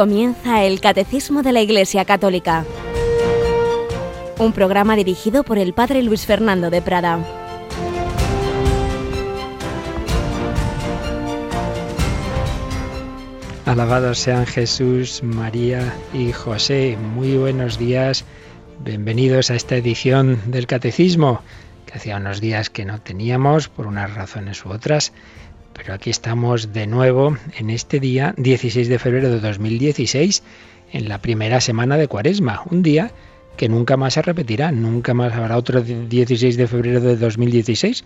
Comienza el Catecismo de la Iglesia Católica, un programa dirigido por el Padre Luis Fernando de Prada. Alabados sean Jesús, María y José. Muy buenos días. Bienvenidos a esta edición del Catecismo, que hacía unos días que no teníamos por unas razones u otras. Pero aquí estamos de nuevo en este día 16 de febrero de 2016, en la primera semana de Cuaresma, un día que nunca más se repetirá, nunca más habrá otro 16 de febrero de 2016,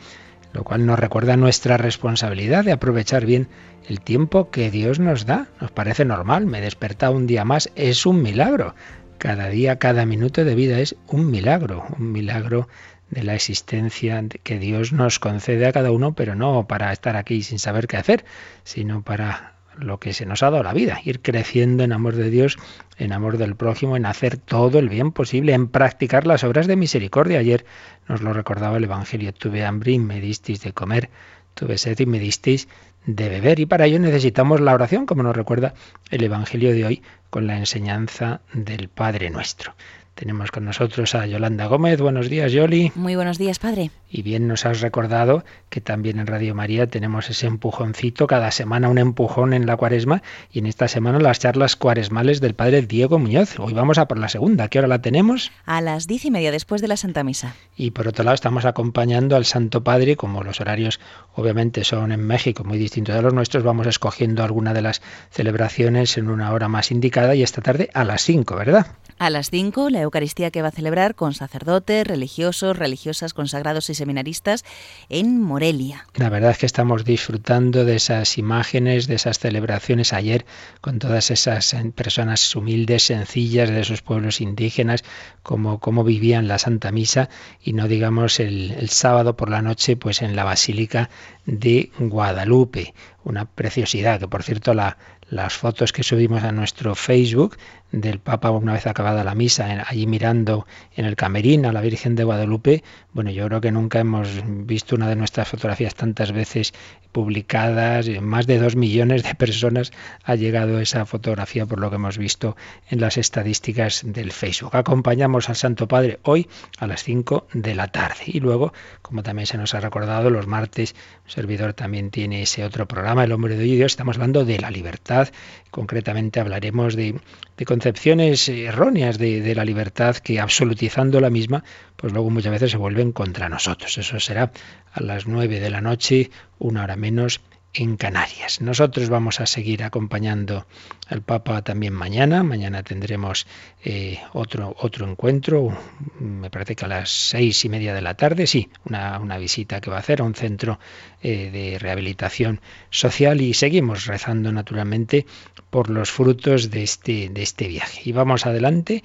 lo cual nos recuerda nuestra responsabilidad de aprovechar bien el tiempo que Dios nos da. Nos parece normal, me he despertado un día más, es un milagro. Cada día, cada minuto de vida es un milagro, un milagro de la existencia que Dios nos concede a cada uno, pero no para estar aquí sin saber qué hacer, sino para lo que se nos ha dado la vida, ir creciendo en amor de Dios, en amor del prójimo, en hacer todo el bien posible, en practicar las obras de misericordia. Ayer nos lo recordaba el Evangelio, tuve hambre y me disteis de comer, tuve sed y me disteis de beber. Y para ello necesitamos la oración, como nos recuerda el Evangelio de hoy, con la enseñanza del Padre nuestro. Tenemos con nosotros a Yolanda Gómez. Buenos días, Yoli. Muy buenos días, padre. Y bien nos has recordado que también en Radio María tenemos ese empujoncito, cada semana un empujón en la cuaresma y en esta semana las charlas cuaresmales del padre Diego Muñoz. Hoy vamos a por la segunda. ¿Qué hora la tenemos? A las diez y media después de la Santa Misa. Y por otro lado estamos acompañando al Santo Padre, como los horarios obviamente son en México muy distintos de los nuestros, vamos escogiendo alguna de las celebraciones en una hora más indicada y esta tarde a las cinco, ¿verdad? A las 5, la Eucaristía que va a celebrar con sacerdotes, religiosos, religiosas, consagrados y seminaristas en Morelia. La verdad es que estamos disfrutando de esas imágenes, de esas celebraciones ayer, con todas esas personas humildes, sencillas de esos pueblos indígenas, como, como vivían la Santa Misa, y no digamos el, sábado por la noche, pues en la Basílica de Guadalupe. Una preciosidad, que por cierto la, las fotos que subimos a nuestro Facebook del Papa una vez acabada la misa, allí mirando en el camerín a la Virgen de Guadalupe, bueno, yo creo que nunca hemos visto una de nuestras fotografías tantas veces publicadas, más de dos millones de personas ha llegado esa fotografía por lo que hemos visto en las estadísticas del Facebook. Acompañamos al Santo Padre hoy a las 5 de la tarde. Y luego, como también se nos ha recordado, los martes, un servidor también tiene ese otro programa, El Hombre de Dios, estamos hablando de la libertad, concretamente hablaremos de, de concepciones erróneas de, de la libertad que absolutizando la misma, pues luego muchas veces se vuelven contra nosotros. Eso será a las nueve de la noche, una hora menos en Canarias. Nosotros vamos a seguir acompañando al Papa también mañana. Mañana tendremos eh, otro, otro encuentro, me parece que a las seis y media de la tarde, sí, una, una visita que va a hacer a un centro eh, de rehabilitación social y seguimos rezando naturalmente por los frutos de este, de este viaje. Y vamos adelante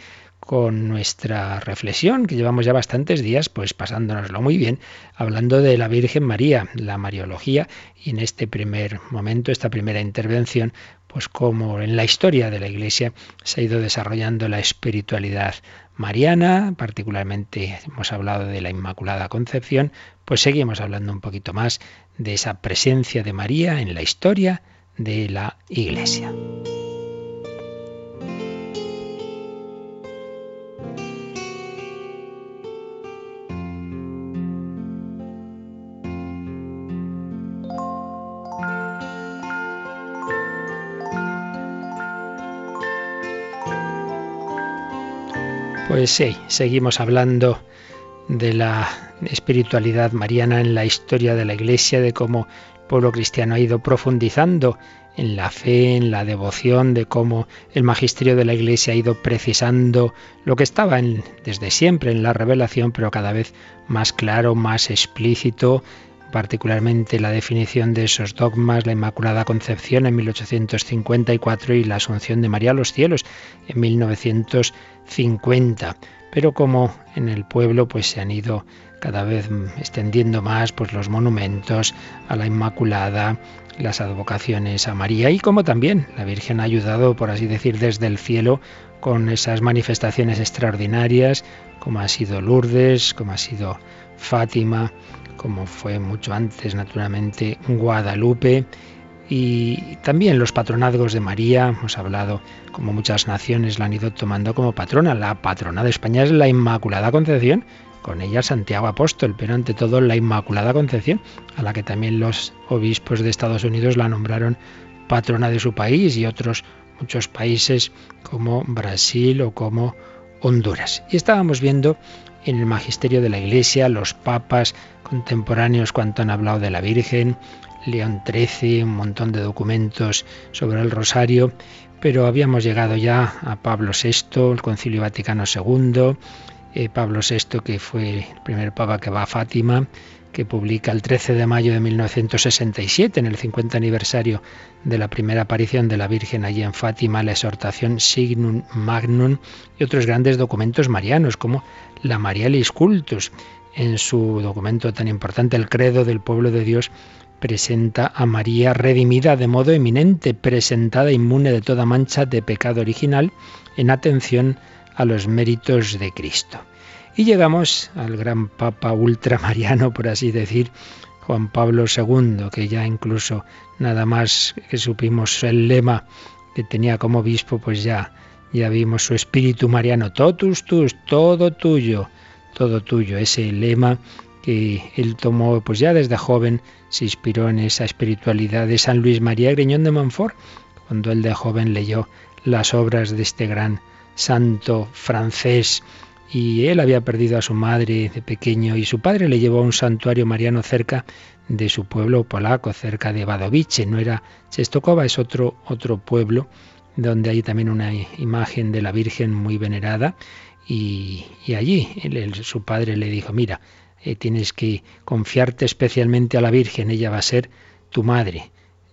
con nuestra reflexión, que llevamos ya bastantes días, pues pasándonoslo muy bien, hablando de la Virgen María, la Mariología, y en este primer momento, esta primera intervención, pues como en la historia de la Iglesia se ha ido desarrollando la espiritualidad mariana, particularmente hemos hablado de la Inmaculada Concepción, pues seguimos hablando un poquito más de esa presencia de María en la historia de la Iglesia. Pues sí, seguimos hablando de la espiritualidad mariana en la historia de la Iglesia, de cómo el pueblo cristiano ha ido profundizando en la fe, en la devoción, de cómo el magisterio de la Iglesia ha ido precisando lo que estaba desde siempre en la revelación, pero cada vez más claro, más explícito, particularmente la definición de esos dogmas, la Inmaculada Concepción en 1854 y la Asunción de María a los cielos en 1950. Pero como en el pueblo pues se han ido cada vez extendiendo más pues los monumentos a la Inmaculada, las advocaciones a María y como también la Virgen ha ayudado, por así decir, desde el cielo con esas manifestaciones extraordinarias, como ha sido Lourdes, como ha sido Fátima, como fue mucho antes, naturalmente, Guadalupe y también los patronazgos de María, hemos hablado como muchas naciones la han ido tomando como patrona. La patrona de España es la Inmaculada Concepción, con ella Santiago Apóstol, pero ante todo la Inmaculada Concepción, a la que también los obispos de Estados Unidos la nombraron patrona de su país y otros muchos países como Brasil o como Honduras. Y estábamos viendo en el magisterio de la Iglesia los papas contemporáneos cuanto han hablado de la Virgen, León XIII, un montón de documentos sobre el rosario, pero habíamos llegado ya a Pablo VI, el Concilio Vaticano II, eh, Pablo VI que fue el primer papa que va a Fátima, que publica el 13 de mayo de 1967, en el 50 aniversario de la primera aparición de la Virgen allí en Fátima, la exhortación Signum Magnum y otros grandes documentos marianos como la Marialis Cultus. En su documento tan importante, el Credo del Pueblo de Dios, presenta a María redimida de modo eminente, presentada inmune de toda mancha de pecado original, en atención a los méritos de Cristo. Y llegamos al gran Papa ultramariano, por así decir, Juan Pablo II, que ya incluso nada más que supimos el lema que tenía como obispo, pues ya, ya vimos su espíritu mariano, totus tus, todo tuyo, todo tuyo, ese lema que él tomó pues ya desde joven, se inspiró en esa espiritualidad de San Luis María Griñón de Montfort, cuando él de joven leyó las obras de este gran santo francés. Y él había perdido a su madre de pequeño y su padre le llevó a un santuario mariano cerca de su pueblo polaco, cerca de Wadowice, no era Czestochowa, es otro, otro pueblo donde hay también una imagen de la Virgen muy venerada y, allí su padre le dijo, mira, eh, tienes que confiarte especialmente a la Virgen, ella va a ser tu madre.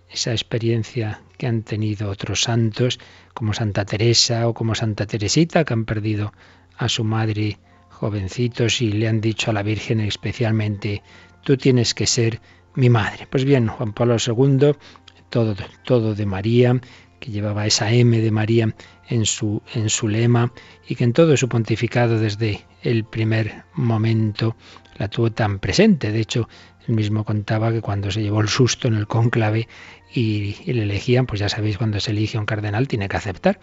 Esa experiencia que han tenido otros santos, como Santa Teresa o como Santa Teresita, que han perdido a su madre jovencitos y le han dicho a la Virgen especialmente, tú tienes que ser mi madre. Pues bien, Juan Pablo II, todo, todo de María, que llevaba esa M de María en su, en su lema y que en todo su pontificado desde el primer momento la tuvo tan presente. De hecho, él mismo contaba que cuando se llevó el susto en el cónclave y, le elegían, pues ya sabéis, cuando se elige un cardenal tiene que aceptar.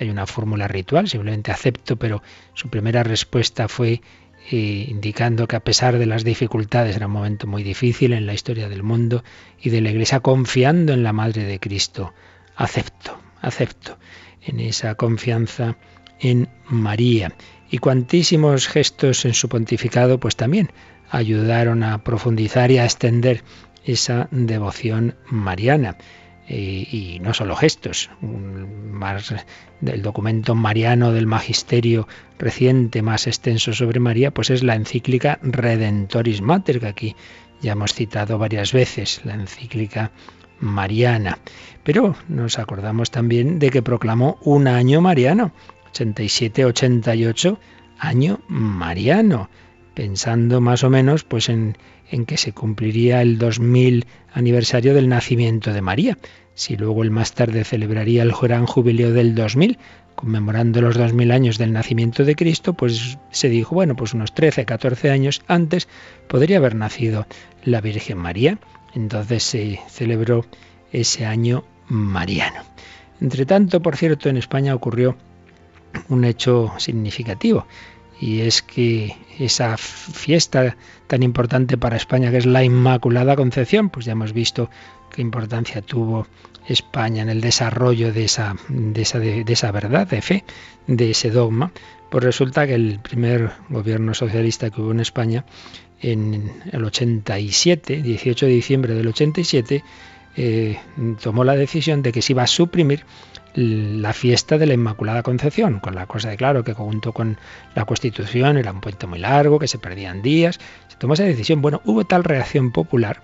Hay una fórmula ritual, simplemente acepto, pero su primera respuesta fue eh, indicando que a pesar de las dificultades era un momento muy difícil en la historia del mundo y de la Iglesia, confiando en la Madre de Cristo, acepto, acepto en esa confianza en María. Y cuantísimos gestos en su pontificado, pues también ayudaron a profundizar y a extender esa devoción mariana. Eh, y no solo gestos, más del documento mariano del magisterio reciente más extenso sobre María, pues es la encíclica Redentoris Mater, que aquí ya hemos citado varias veces, la encíclica mariana. Pero nos acordamos también de que proclamó un año mariano, 87-88, año mariano, pensando más o menos pues en en que se cumpliría el 2000 aniversario del nacimiento de María. Si luego el más tarde celebraría el gran jubileo del 2000, conmemorando los 2000 años del nacimiento de Cristo, pues se dijo, bueno, pues unos 13, 14 años antes podría haber nacido la Virgen María. Entonces se celebró ese año mariano. Entre tanto, por cierto, en España ocurrió un hecho significativo y es que esa fiesta tan importante para España que es la Inmaculada Concepción, pues ya hemos visto qué importancia tuvo España en el desarrollo de esa, de esa, de, esa verdad, de fe, de ese dogma, pues resulta que el primer gobierno socialista que hubo en España en el 87, 18 de diciembre del 87, eh, tomó la decisión de que se iba a suprimir la fiesta de la Inmaculada Concepción, con la cosa de claro que junto con la Constitución era un puente muy largo, que se perdían días, se tomó esa decisión. Bueno, hubo tal reacción popular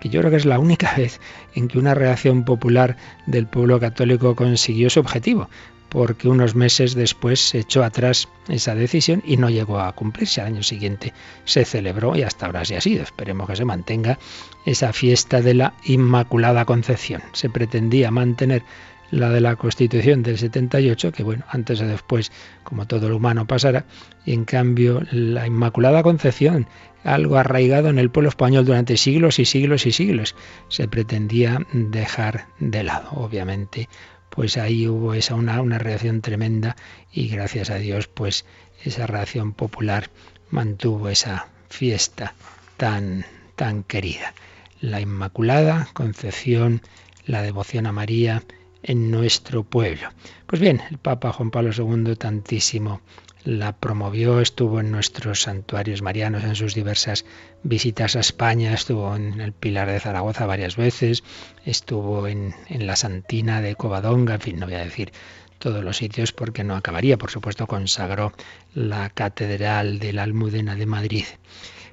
que yo creo que es la única vez en que una reacción popular del pueblo católico consiguió su objetivo, porque unos meses después se echó atrás esa decisión y no llegó a cumplirse. Al año siguiente se celebró y hasta ahora sí ha sido. Esperemos que se mantenga esa fiesta de la Inmaculada Concepción. Se pretendía mantener la de la Constitución del 78, que bueno, antes o después, como todo lo humano pasará, y en cambio la Inmaculada Concepción, algo arraigado en el pueblo español durante siglos y siglos y siglos, se pretendía dejar de lado. Obviamente, pues ahí hubo esa una, una reacción tremenda y gracias a Dios, pues esa reacción popular mantuvo esa fiesta tan, tan querida. La Inmaculada Concepción, la devoción a María, en nuestro pueblo. Pues bien, el Papa Juan Pablo II tantísimo la promovió, estuvo en nuestros santuarios marianos en sus diversas visitas a España, estuvo en el Pilar de Zaragoza varias veces, estuvo en, en la Santina de Covadonga, en fin, no voy a decir todos los sitios porque no acabaría. Por supuesto, consagró la Catedral de la Almudena de Madrid.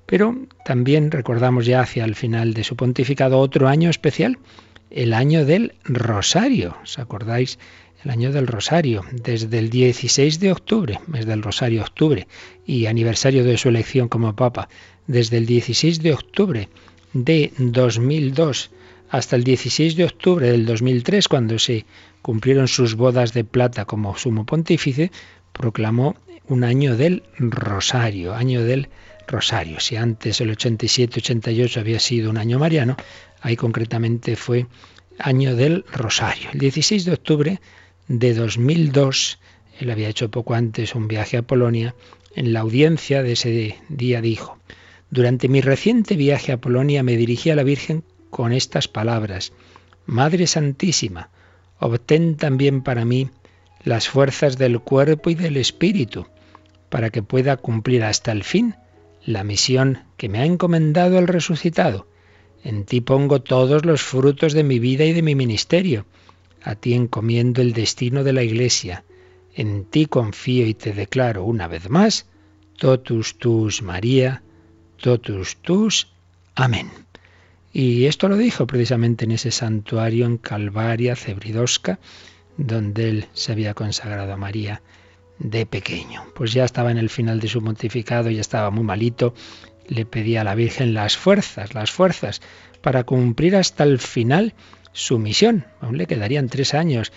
Pero también recordamos ya hacia el final de su pontificado otro año especial, el año del Rosario. ¿Os acordáis? El año del Rosario, desde el 16 de octubre, mes del Rosario, octubre, y aniversario de su elección como Papa, desde el 16 de octubre de 2002 hasta el 16 de octubre del 2003, cuando se cumplieron sus bodas de plata como sumo pontífice, proclamó un año del Rosario, año del Rosario. Si antes el 87-88 había sido un año mariano, Ahí concretamente fue año del Rosario. El 16 de octubre de 2002, él había hecho poco antes un viaje a Polonia, en la audiencia de ese día dijo, durante mi reciente viaje a Polonia me dirigí a la Virgen con estas palabras, Madre Santísima, obtén también para mí las fuerzas del cuerpo y del espíritu, para que pueda cumplir hasta el fin la misión que me ha encomendado el resucitado en ti pongo todos los frutos de mi vida y de mi ministerio. A ti encomiendo el destino de la Iglesia. En ti confío y te declaro una vez más, totus tus María, totus tus. Amén. Y esto lo dijo precisamente en ese santuario en Calvaria, Cebridosca, donde él se había consagrado a María de pequeño. Pues ya estaba en el final de su pontificado, ya estaba muy malito le pedía a la Virgen las fuerzas, las fuerzas para cumplir hasta el final su misión. Aún le quedarían tres años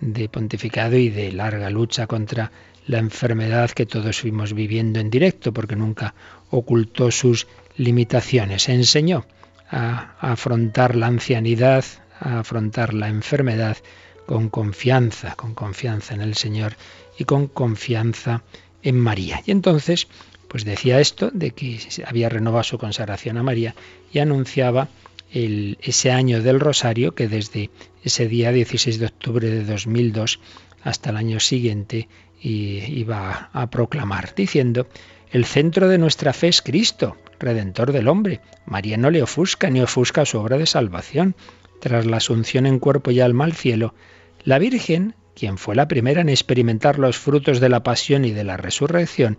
de pontificado y de larga lucha contra la enfermedad que todos fuimos viviendo en directo, porque nunca ocultó sus limitaciones. Enseñó a afrontar la ancianidad, a afrontar la enfermedad con confianza, con confianza en el Señor y con confianza en María. Y entonces pues decía esto de que había renovado su consagración a María y anunciaba el, ese año del Rosario que desde ese día 16 de octubre de 2002 hasta el año siguiente iba a proclamar, diciendo, el centro de nuestra fe es Cristo, Redentor del hombre. María no le ofusca ni ofusca su obra de salvación. Tras la asunción en cuerpo y alma al cielo, la Virgen, quien fue la primera en experimentar los frutos de la pasión y de la resurrección,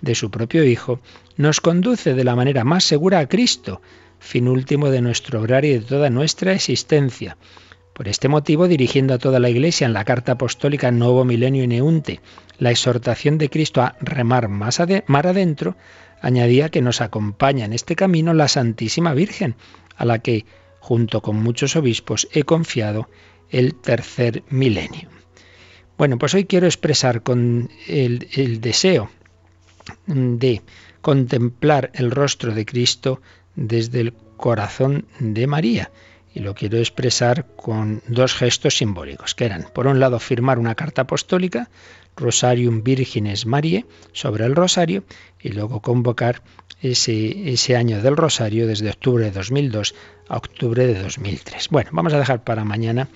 de su propio Hijo, nos conduce de la manera más segura a Cristo, fin último de nuestro obrar y de toda nuestra existencia. Por este motivo, dirigiendo a toda la Iglesia en la carta apostólica Nuevo Milenio Neunte la exhortación de Cristo a remar más mar adentro, añadía que nos acompaña en este camino la Santísima Virgen, a la que, junto con muchos obispos, he confiado el tercer milenio. Bueno, pues hoy quiero expresar con el deseo de contemplar el rostro de Cristo desde el corazón de María. Y lo quiero expresar con dos gestos simbólicos, que eran, por un lado, firmar una carta apostólica, Rosarium Virgines Mariae, sobre el rosario, y luego convocar ese, ese año del rosario desde octubre de 2002 a octubre de 2003. Bueno, vamos a dejar para mañana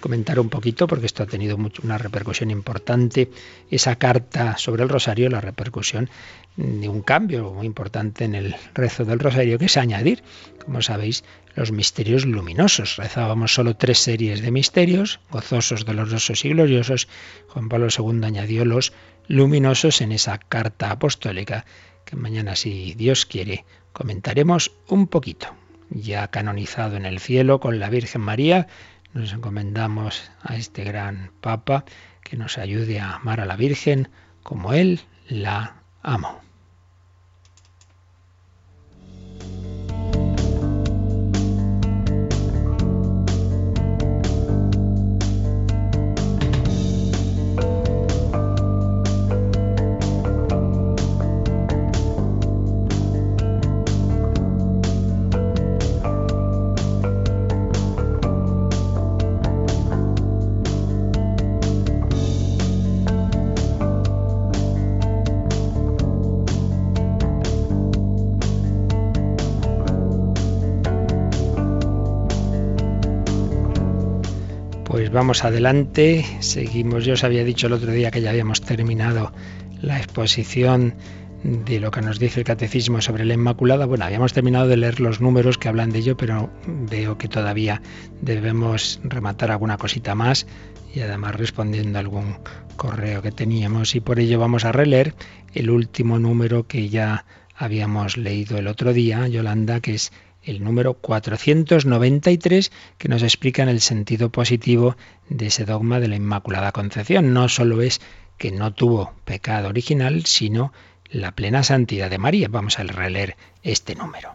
comentar un poquito, porque esto ha tenido una repercusión importante, esa carta sobre el rosario, la repercusión de un cambio muy importante en el rezo del rosario, que es añadir, como sabéis, los misterios luminosos. Rezábamos solo tres series de misterios, gozosos, dolorosos y gloriosos. Juan Pablo II añadió los luminosos en esa carta apostólica, que mañana, si Dios quiere, comentaremos un poquito ya canonizado en el cielo con la Virgen María, nos encomendamos a este gran Papa que nos ayude a amar a la Virgen como Él la amó. Vamos adelante, seguimos. Yo os había dicho el otro día que ya habíamos terminado la exposición de lo que nos dice el catecismo sobre la Inmaculada. Bueno, habíamos terminado de leer los números que hablan de ello, pero veo que todavía debemos rematar alguna cosita más y además respondiendo a algún correo que teníamos y por ello vamos a releer el último número que ya habíamos leído el otro día, Yolanda, que es el número 493 que nos explica en el sentido positivo de ese dogma de la Inmaculada Concepción. No solo es que no tuvo pecado original, sino la plena santidad de María. Vamos a releer este número.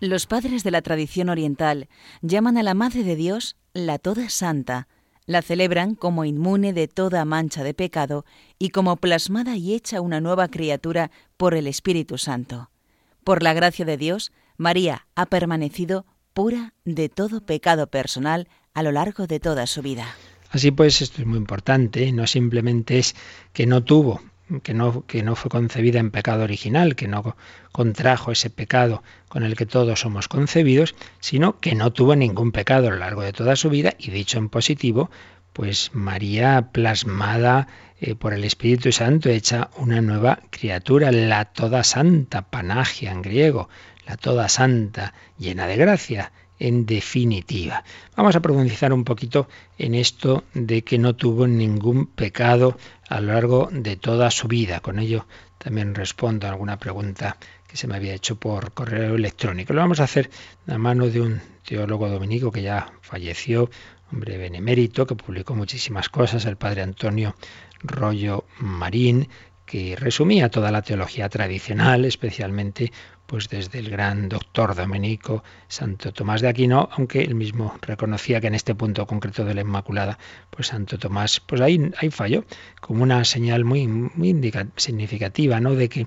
Los padres de la tradición oriental llaman a la Madre de Dios la Toda Santa. La celebran como inmune de toda mancha de pecado y como plasmada y hecha una nueva criatura por el Espíritu Santo. Por la gracia de Dios, María ha permanecido pura de todo pecado personal a lo largo de toda su vida. Así pues, esto es muy importante, no simplemente es que no tuvo, que no, que no fue concebida en pecado original, que no contrajo ese pecado con el que todos somos concebidos, sino que no tuvo ningún pecado a lo largo de toda su vida y dicho en positivo, pues María plasmada eh, por el Espíritu Santo, hecha una nueva criatura, la toda santa, panagia en griego, la toda santa, llena de gracia, en definitiva. Vamos a profundizar un poquito en esto de que no tuvo ningún pecado a lo largo de toda su vida. Con ello también respondo a alguna pregunta que se me había hecho por correo electrónico. Lo vamos a hacer a mano de un teólogo dominico que ya falleció, hombre benemérito, que publicó muchísimas cosas, el padre Antonio Rollo Marín, que resumía toda la teología tradicional, especialmente pues desde el gran doctor dominico Santo Tomás de Aquino, aunque él mismo reconocía que en este punto concreto de la Inmaculada, pues Santo Tomás, pues ahí, ahí falló, como una señal muy, muy significativa, ¿no? De que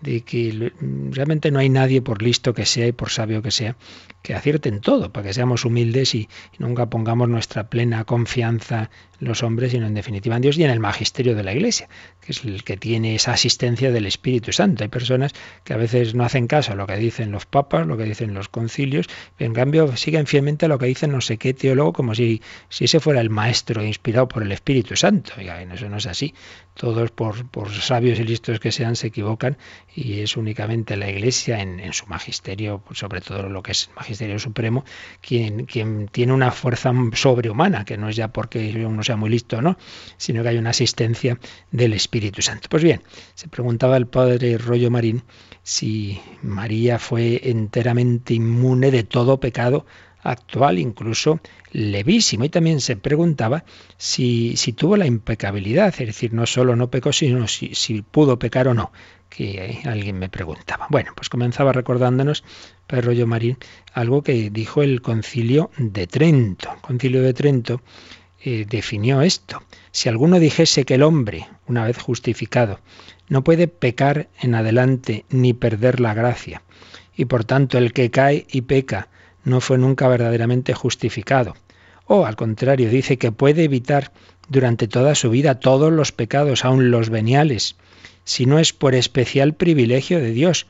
de que realmente no hay nadie, por listo que sea y por sabio que sea, que acierte en todo, para que seamos humildes y, nunca pongamos nuestra plena confianza en los hombres, sino en definitiva en Dios y en el magisterio de la Iglesia, que es el que tiene esa asistencia del Espíritu Santo. Hay personas que a veces no hacen caso a lo que dicen los papas, lo que dicen los concilios, pero en cambio siguen fielmente a lo que dicen no sé qué teólogo, como si, si ese fuera el maestro inspirado por el Espíritu Santo. Y eso no es así. Todos, por, por sabios y listos que sean, se equivocan y es únicamente la Iglesia en, en su magisterio, sobre todo lo que es el magisterio supremo, quien, quien tiene una fuerza sobrehumana, que no es ya porque uno sea muy listo, ¿no? sino que hay una asistencia del Espíritu Santo. Pues bien, se preguntaba el padre Rollo Marín si María fue enteramente inmune de todo pecado actual, incluso levísimo. Y también se preguntaba si, si tuvo la impecabilidad, es decir, no solo no pecó, sino si, si pudo pecar o no que alguien me preguntaba. Bueno, pues comenzaba recordándonos, Pedro Marín, algo que dijo el concilio de Trento. El concilio de Trento eh, definió esto. Si alguno dijese que el hombre, una vez justificado, no puede pecar en adelante ni perder la gracia, y por tanto el que cae y peca no fue nunca verdaderamente justificado, o al contrario dice que puede evitar durante toda su vida todos los pecados, aun los veniales, si no es por especial privilegio de Dios,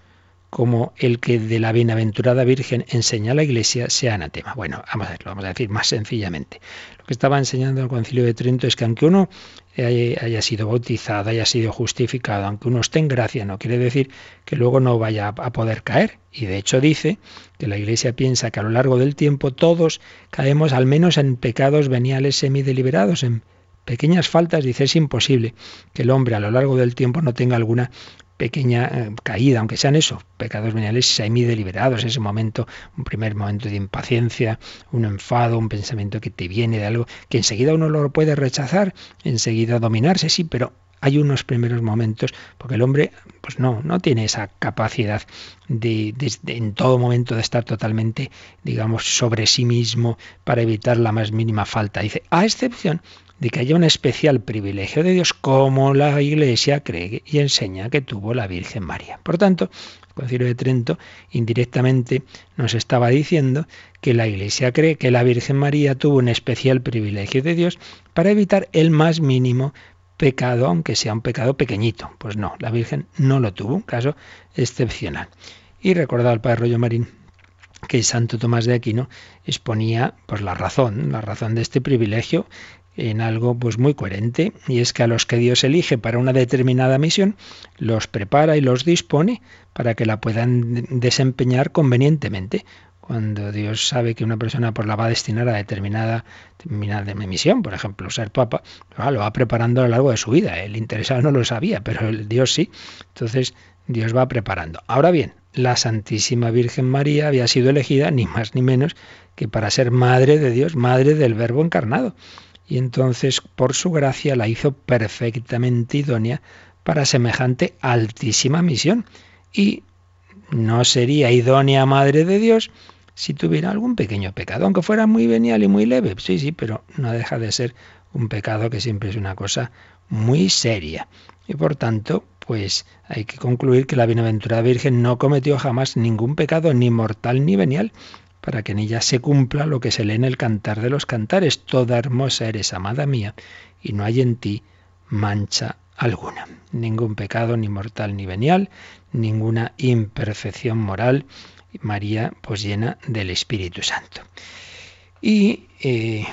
como el que de la bienaventurada Virgen enseña a la Iglesia sea anatema. Bueno, vamos a verlo, vamos a decir más sencillamente. Lo que estaba enseñando el Concilio de Trento es que aunque uno haya sido bautizado, haya sido justificado, aunque uno esté en gracia, no quiere decir que luego no vaya a poder caer. Y de hecho dice que la Iglesia piensa que a lo largo del tiempo todos caemos al menos en pecados veniales semideliberados, en pequeñas faltas, dice, es imposible que el hombre a lo largo del tiempo no tenga alguna pequeña eh, caída, aunque sean eso, pecados veniales semi-deliberados, ese momento, un primer momento de impaciencia, un enfado, un pensamiento que te viene de algo, que enseguida uno lo puede rechazar, enseguida dominarse, sí, pero hay unos primeros momentos, porque el hombre, pues no, no tiene esa capacidad de, en todo momento de estar totalmente, digamos, sobre sí mismo para evitar la más mínima falta. Dice, a excepción de que haya un especial privilegio de Dios como la Iglesia cree y enseña que tuvo la Virgen María. Por tanto, el Concilio de Trento indirectamente nos estaba diciendo que la Iglesia cree que la Virgen María tuvo un especial privilegio de Dios para evitar el más mínimo pecado, aunque sea un pecado pequeñito. Pues no, la Virgen no lo tuvo, un caso excepcional. Y recordaba el Padre Rollo Marín que Santo Tomás de Aquino exponía pues la razón, la razón de este privilegio en algo pues muy coherente y es que a los que Dios elige para una determinada misión los prepara y los dispone para que la puedan desempeñar convenientemente. Cuando Dios sabe que una persona pues, la va a destinar a determinada, determinada misión, por ejemplo, ser papa, lo va preparando a lo largo de su vida. El interesado no lo sabía, pero el Dios sí. Entonces Dios va preparando. Ahora bien, la Santísima Virgen María había sido elegida ni más ni menos que para ser madre de Dios, madre del Verbo encarnado. Y entonces, por su gracia, la hizo perfectamente idónea para semejante altísima misión. Y no sería idónea madre de Dios si tuviera algún pequeño pecado, aunque fuera muy venial y muy leve. Sí, sí, pero no deja de ser un pecado que siempre es una cosa muy seria. Y por tanto, pues hay que concluir que la bienaventurada Virgen no cometió jamás ningún pecado, ni mortal ni venial, para que en ella se cumpla lo que se lee en el cantar de los cantares. Toda hermosa eres, amada mía, y no hay en ti mancha alguna. Ningún pecado, ni mortal ni venial, ninguna imperfección moral. María, pues llena del Espíritu Santo. Y eh,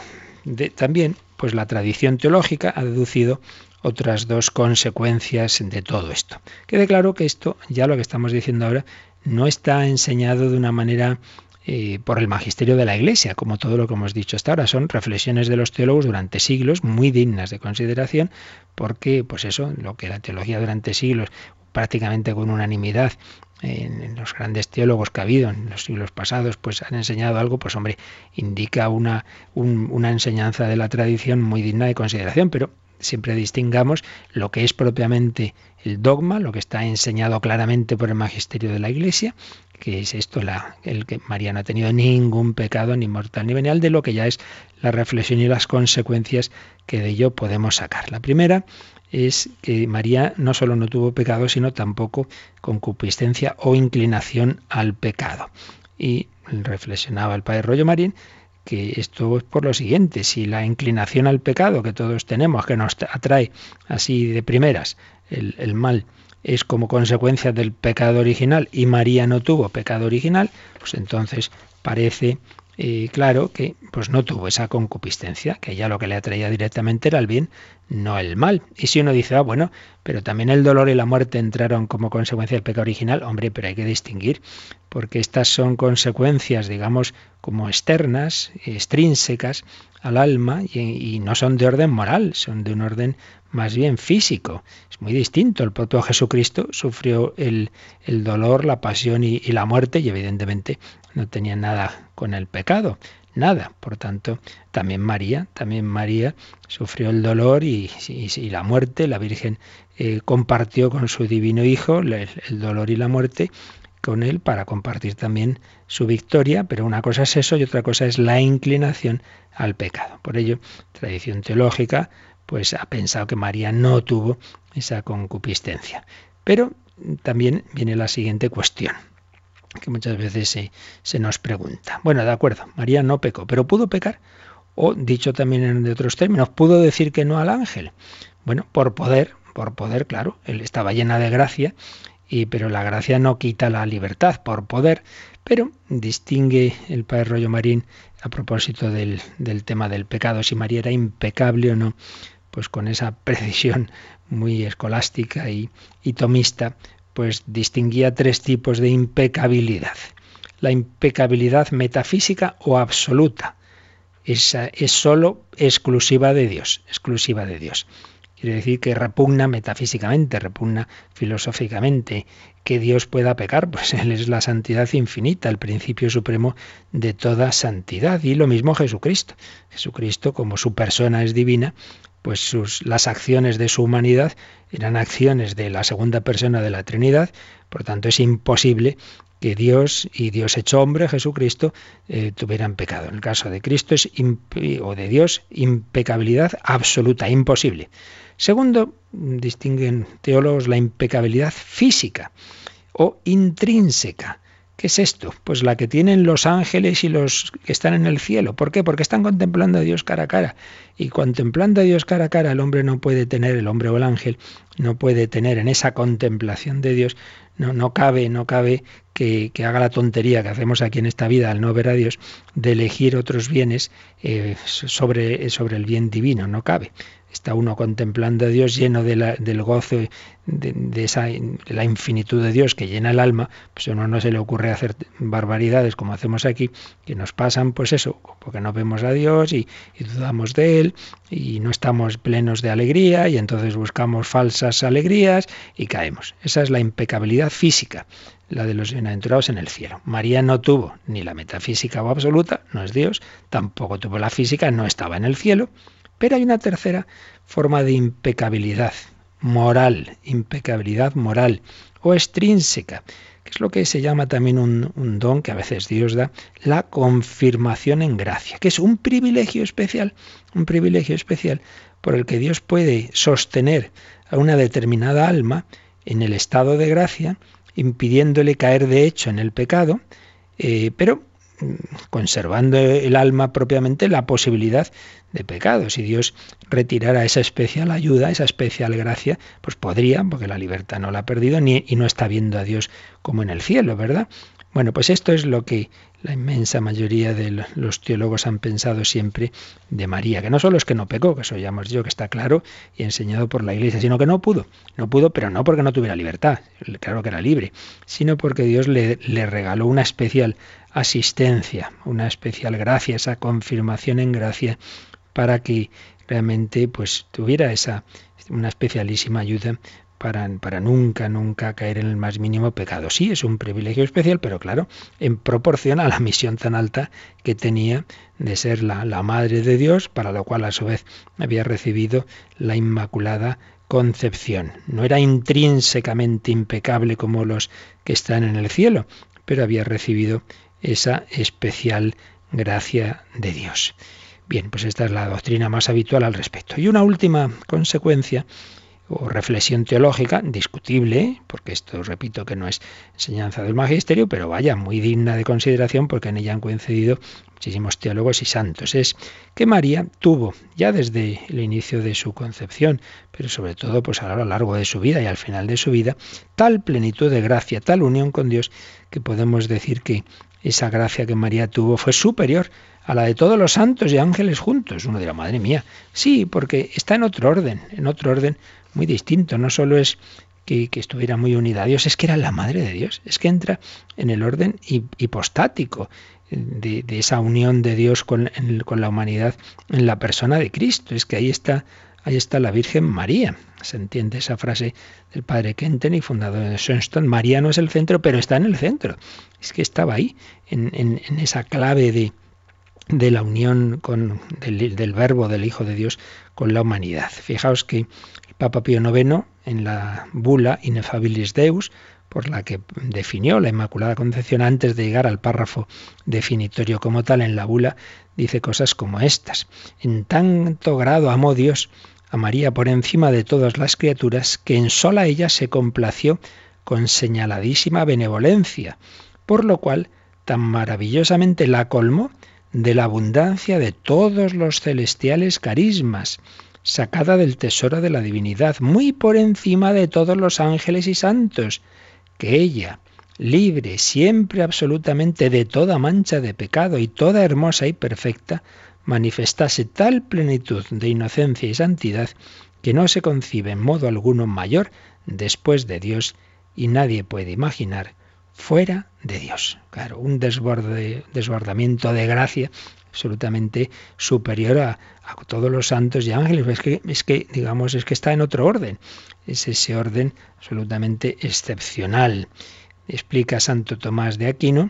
también, pues la tradición teológica ha deducido otras dos consecuencias de todo esto. Quede claro que esto, ya lo que estamos diciendo ahora, no está enseñado de una manera eh, por el magisterio de la Iglesia, como todo lo que hemos dicho hasta ahora. Son reflexiones de los teólogos durante siglos, muy dignas de consideración, porque, pues eso, lo que la teología durante siglos, prácticamente con unanimidad, en, los grandes teólogos que ha habido en los siglos pasados, pues han enseñado algo, pues hombre, indica una, una enseñanza de la tradición muy digna de consideración, pero siempre distingamos lo que es propiamente el dogma, lo que está enseñado claramente por el magisterio de la Iglesia, que es esto, la, el que María no ha tenido ningún pecado, ni mortal ni venial, de lo que ya es la reflexión y las consecuencias que de ello podemos sacar. La primera es que María no solo no tuvo pecado, sino tampoco concupiscencia o inclinación al pecado. Y reflexionaba el padre Rollo Marín que esto es por lo siguiente, si la inclinación al pecado que todos tenemos, que nos atrae así de primeras, el, el mal, es como consecuencia del pecado original y María no tuvo pecado original, pues entonces parece y claro que pues no tuvo esa concupiscencia, que ya lo que le atraía directamente era el bien, no el mal. Y si uno dice, ah, bueno, pero también el dolor y la muerte entraron como consecuencia del pecado original, hombre, pero hay que distinguir, porque estas son consecuencias, digamos, como externas, extrínsecas al alma, y, no son de orden moral, son de un orden más bien físico. Es muy distinto. El propio Jesucristo sufrió el, dolor, la pasión y, la muerte y evidentemente no tenía nada con el pecado, nada. Por tanto, también María, también María sufrió el dolor y, la muerte. La Virgen eh, compartió con su divino Hijo el, dolor y la muerte con él para compartir también su victoria, pero una cosa es eso y otra cosa es la inclinación al pecado. Por ello, tradición teológica pues ha pensado que María no tuvo esa concupiscencia. Pero también viene la siguiente cuestión, que muchas veces se, se nos pregunta. Bueno, de acuerdo, María no pecó, pero ¿pudo pecar? O, dicho también en otros términos, ¿pudo decir que no al ángel? Bueno, por poder, por poder, claro, él estaba llena de gracia, y, pero la gracia no quita la libertad, por poder, pero distingue el padre Rollo Marín a propósito del, del tema del pecado, si María era impecable o no pues con esa precisión muy escolástica y, tomista, pues distinguía tres tipos de impecabilidad. La impecabilidad metafísica o absoluta. Esa es sólo exclusiva de Dios, exclusiva de Dios. Quiere decir que repugna metafísicamente, repugna filosóficamente. Que Dios pueda pecar, pues Él es la santidad infinita, el principio supremo de toda santidad. Y lo mismo Jesucristo. Jesucristo, como su persona es divina, pues sus, las acciones de su humanidad eran acciones de la segunda persona de la Trinidad, por tanto es imposible que Dios y Dios hecho hombre, Jesucristo, eh, tuvieran pecado. En el caso de Cristo es o de Dios, impecabilidad absoluta, imposible. Segundo, distinguen teólogos la impecabilidad física o intrínseca. ¿Qué es esto? Pues la que tienen los ángeles y los que están en el cielo. ¿Por qué? Porque están contemplando a Dios cara a cara Y contemplando a Dios cara a cara, el hombre no puede tener, el hombre o el ángel, no puede tener en esa contemplación de Dios, no, no cabe, no cabe que, haga la tontería que hacemos aquí en esta vida al no ver a Dios, de elegir otros bienes eh, sobre, sobre el bien divino, no cabe está uno contemplando a Dios lleno de del gozo de, esa, la infinitud de Dios que llena el alma, pues a uno no se le ocurre hacer barbaridades como hacemos aquí, que nos pasan, pues eso, porque no vemos a Dios y, dudamos de Él y no estamos plenos de alegría y entonces buscamos falsas alegrías y caemos. Esa es la impecabilidad física la de los bienaventurados en el cielo. María no tuvo ni la metafísica o absoluta, no es Dios, tampoco tuvo la física, no estaba en el cielo, pero hay una tercera forma de impecabilidad moral, impecabilidad moral o extrínseca, que es lo que se llama también un, don que a veces Dios da, la confirmación en gracia, que es un privilegio especial, un privilegio especial por el que Dios puede sostener a una determinada alma en el estado de gracia, impidiéndole caer de hecho en el pecado, eh, pero mm, conservando el alma propiamente la posibilidad de pecado. Si Dios retirara esa especial ayuda, esa especial gracia, pues podría, porque la libertad no la ha perdido ni, y no está viendo a Dios como en el cielo, ¿verdad? Bueno, pues esto es lo que la inmensa mayoría de los teólogos han pensado siempre de María, que no solo es que no pecó, que eso ya hemos dicho que está claro y enseñado por la Iglesia, sino que no pudo. No pudo, pero no porque no tuviera libertad, claro que era libre, sino porque Dios le, le regaló una especial asistencia, una especial gracia, esa confirmación en gracia para que realmente pues tuviera esa una especialísima ayuda para, nunca, nunca caer en el más mínimo pecado. Sí, es un privilegio especial, pero claro, en proporción a la misión tan alta que tenía de ser la madre de Dios, para lo cual a su vez había recibido la Inmaculada Concepción. No era intrínsecamente impecable como los que están en el cielo, pero había recibido esa especial gracia de Dios. Bien, pues esta es la doctrina más habitual al respecto. Y una última consecuencia o reflexión teológica, discutible, porque esto repito que no es enseñanza del magisterio, pero vaya, muy digna de consideración porque en ella han coincidido muchísimos teólogos y santos, es que María tuvo, ya desde el inicio de su concepción, pero sobre todo pues a lo largo de su vida y al final de su vida, tal plenitud de gracia, tal unión con Dios, que podemos decir que esa gracia que María tuvo fue superior a la de todos los santos y ángeles juntos. Uno dirá, madre mía, sí, porque está en otro orden, en otro orden muy distinto. No solo es que, estuviera muy unida a Dios, es que era la madre de Dios, es que entra en el orden hipostático de, esa unión de Dios con, con, la humanidad en la persona de Cristo. Es que ahí está, ahí está la Virgen María. Se entiende esa frase del padre Kenton fundador de Shenstone. María no es el centro, pero está en el centro. Es que estaba ahí, en esa clave de, de la unión con, del, verbo del Hijo de Dios con la humanidad. Fijaos que el Papa Pío IX, en la bula Inefabilis Deus, por la que definió la Inmaculada Concepción antes de llegar al párrafo definitorio como tal en la bula, dice cosas como estas. En tanto grado amó Dios a María por encima de todas las criaturas, que en sola ella se complació con señaladísima benevolencia, por lo cual tan maravillosamente la colmó de la abundancia de todos los celestiales carismas, sacada del tesoro de la divinidad, muy por encima de todos los ángeles y santos, que ella, libre siempre absolutamente de toda mancha de pecado y toda hermosa y perfecta, manifestase tal plenitud de inocencia y santidad que no se concibe en modo alguno mayor después de Dios y nadie puede imaginar fuera de Dios. Claro, un desbordamiento de gracia absolutamente superior a, todos los santos y ángeles. Es que, es que, digamos, es que está en otro orden. Es ese orden absolutamente excepcional. Explica Santo Tomás de Aquino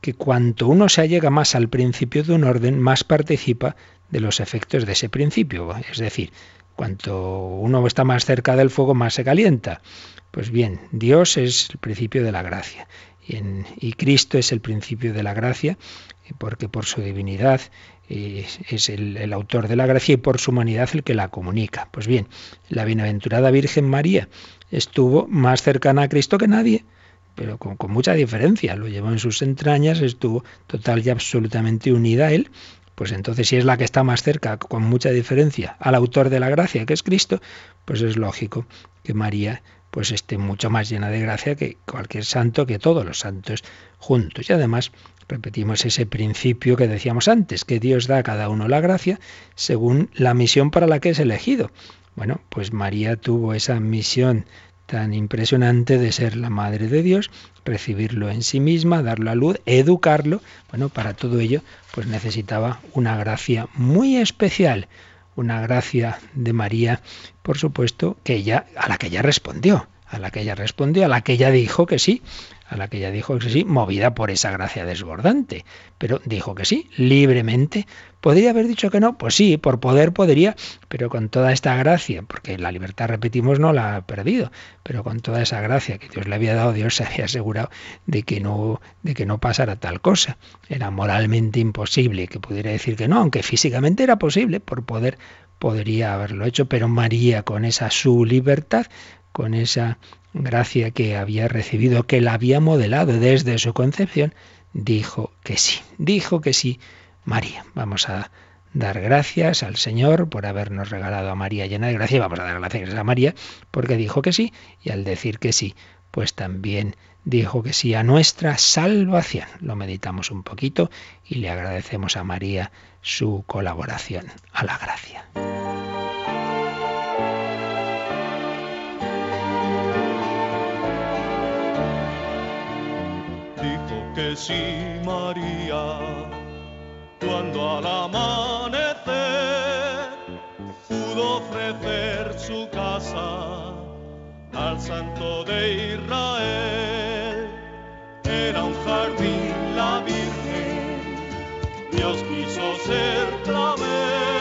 que cuanto uno se allega más al principio de un orden, más participa de los efectos de ese principio. Es decir, cuanto uno está más cerca del fuego, más se calienta. Pues bien, Dios es el principio de la gracia y, Cristo es el principio de la gracia, porque por su divinidad eh, es el, autor de la gracia y por su humanidad el que la comunica. Pues bien, la bienaventurada Virgen María estuvo más cercana a Cristo que nadie, pero con mucha diferencia. Lo llevó en sus entrañas, estuvo total y absolutamente unida a Él, pues entonces si es la que está más cerca, con mucha diferencia, al autor de la gracia, que es Cristo, pues es lógico que María pues esté mucho más llena de gracia que cualquier santo, que todos los santos juntos. Y además repetimos ese principio que decíamos antes, que Dios da a cada uno la gracia según la misión para la que es elegido. Bueno, pues María tuvo esa misión tan impresionante de ser la Madre de Dios, recibirlo en sí misma, darlo a luz, educarlo. Bueno, para todo ello, pues necesitaba una gracia muy especial, una gracia de María, por supuesto, que ella, a la que ella respondió, a la que ella respondió, a la que ella dijo que sí, a la que ella dijo que sí, movida por esa gracia desbordante. Pero dijo que sí, libremente. ¿Podría haber dicho que no? Pues sí, por poder podría, pero con toda esta gracia, porque la libertad, repetimos, no la ha perdido, pero con toda esa gracia que Dios le había dado, Dios se había asegurado de que no, de que no pasara tal cosa. Era moralmente imposible que pudiera decir que no, aunque físicamente era posible, por poder podría haberlo hecho, pero María con esa su libertad, con esa gracia que había recibido, que la había modelado desde su concepción, dijo que sí, dijo que sí, María. Vamos a dar gracias al Señor por habernos regalado a María llena de gracia vamos a dar gracias a María porque dijo que sí y al decir que sí, pues también dijo que sí a nuestra salvación. Lo meditamos un poquito y le agradecemos a María su colaboración a la gracia. Que sí, María, cuando al amanecer pudo ofrecer su casa al Santo de Israel. Era un jardín la Virgen, Dios quiso ser clave,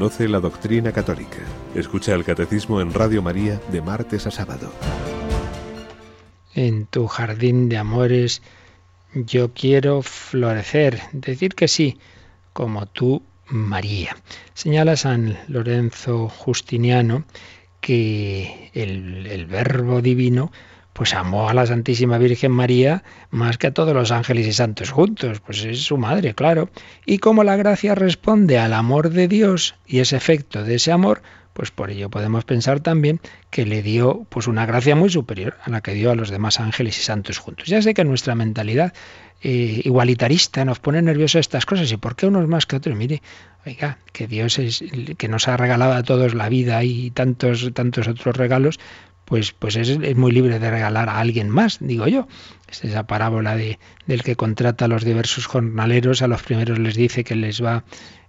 Conoce la doctrina católica. Escucha el catecismo en Radio María de martes a sábado. En tu jardín de amores yo quiero florecer, decir que sí, como tú, María. Señala San Lorenzo Justiniano que el, el verbo divino pues amó a la Santísima Virgen María más que a todos los ángeles y santos juntos, pues es su madre, claro. Y como la gracia responde al amor de Dios y ese efecto de ese amor, pues por ello podemos pensar también que le dio pues una gracia muy superior a la que dio a los demás ángeles y santos juntos. Ya sé que nuestra mentalidad eh, igualitarista nos pone nerviosos estas cosas y por qué unos más que otros. Mire, oiga, que Dios es que nos ha regalado a todos la vida y tantos tantos otros regalos, pues, pues es, es, muy libre de regalar a alguien más, digo yo. Es esa parábola de, del que contrata a los diversos jornaleros, a los primeros les dice que les va